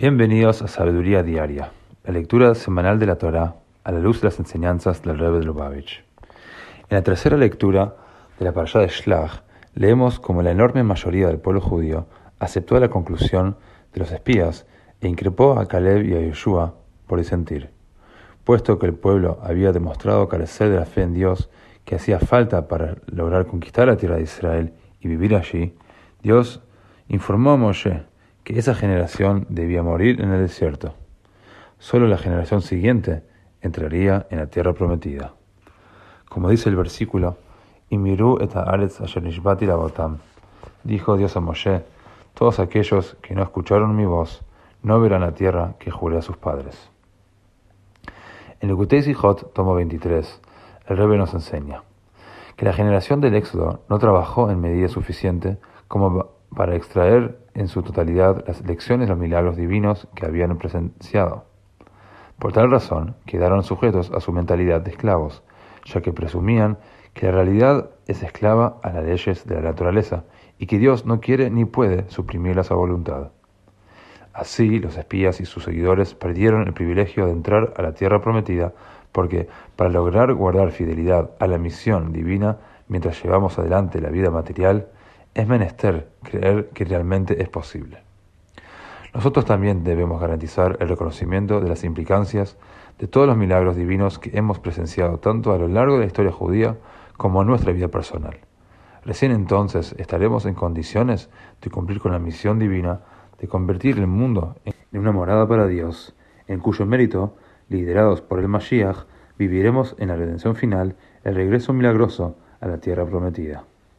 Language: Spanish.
Bienvenidos a Sabiduría Diaria, la lectura semanal de la Torá a la luz de las enseñanzas del Rebbe de Lubavitch. En la tercera lectura de la parashá de Shlach, leemos como la enorme mayoría del pueblo judío aceptó la conclusión de los espías e increpó a Caleb y a Yeshua por disentir. Puesto que el pueblo había demostrado carecer de la fe en Dios que hacía falta para lograr conquistar la tierra de Israel y vivir allí, Dios informó a Moshe esa generación debía morir en el desierto. Solo la generación siguiente entraría en la tierra prometida. Como dice el versículo, Imiru et haaretz asher la Dijo Dios a Moshe, todos aquellos que no escucharon mi voz no verán la tierra que juré a sus padres. En el y Hot, tomo 23, el Rebbe nos enseña que la generación del Éxodo no trabajó en medida suficiente como para extraer en su totalidad las lecciones de los milagros divinos que habían presenciado. Por tal razón, quedaron sujetos a su mentalidad de esclavos, ya que presumían que la realidad es esclava a las leyes de la naturaleza y que Dios no quiere ni puede suprimirlas a voluntad. Así, los espías y sus seguidores perdieron el privilegio de entrar a la tierra prometida porque para lograr guardar fidelidad a la misión divina mientras llevamos adelante la vida material, es menester creer que realmente es posible. Nosotros también debemos garantizar el reconocimiento de las implicancias de todos los milagros divinos que hemos presenciado tanto a lo largo de la historia judía como en nuestra vida personal. Recién entonces estaremos en condiciones de cumplir con la misión divina de convertir el mundo en una morada para Dios, en cuyo mérito, liderados por el Mashiach, viviremos en la redención final el regreso milagroso a la tierra prometida.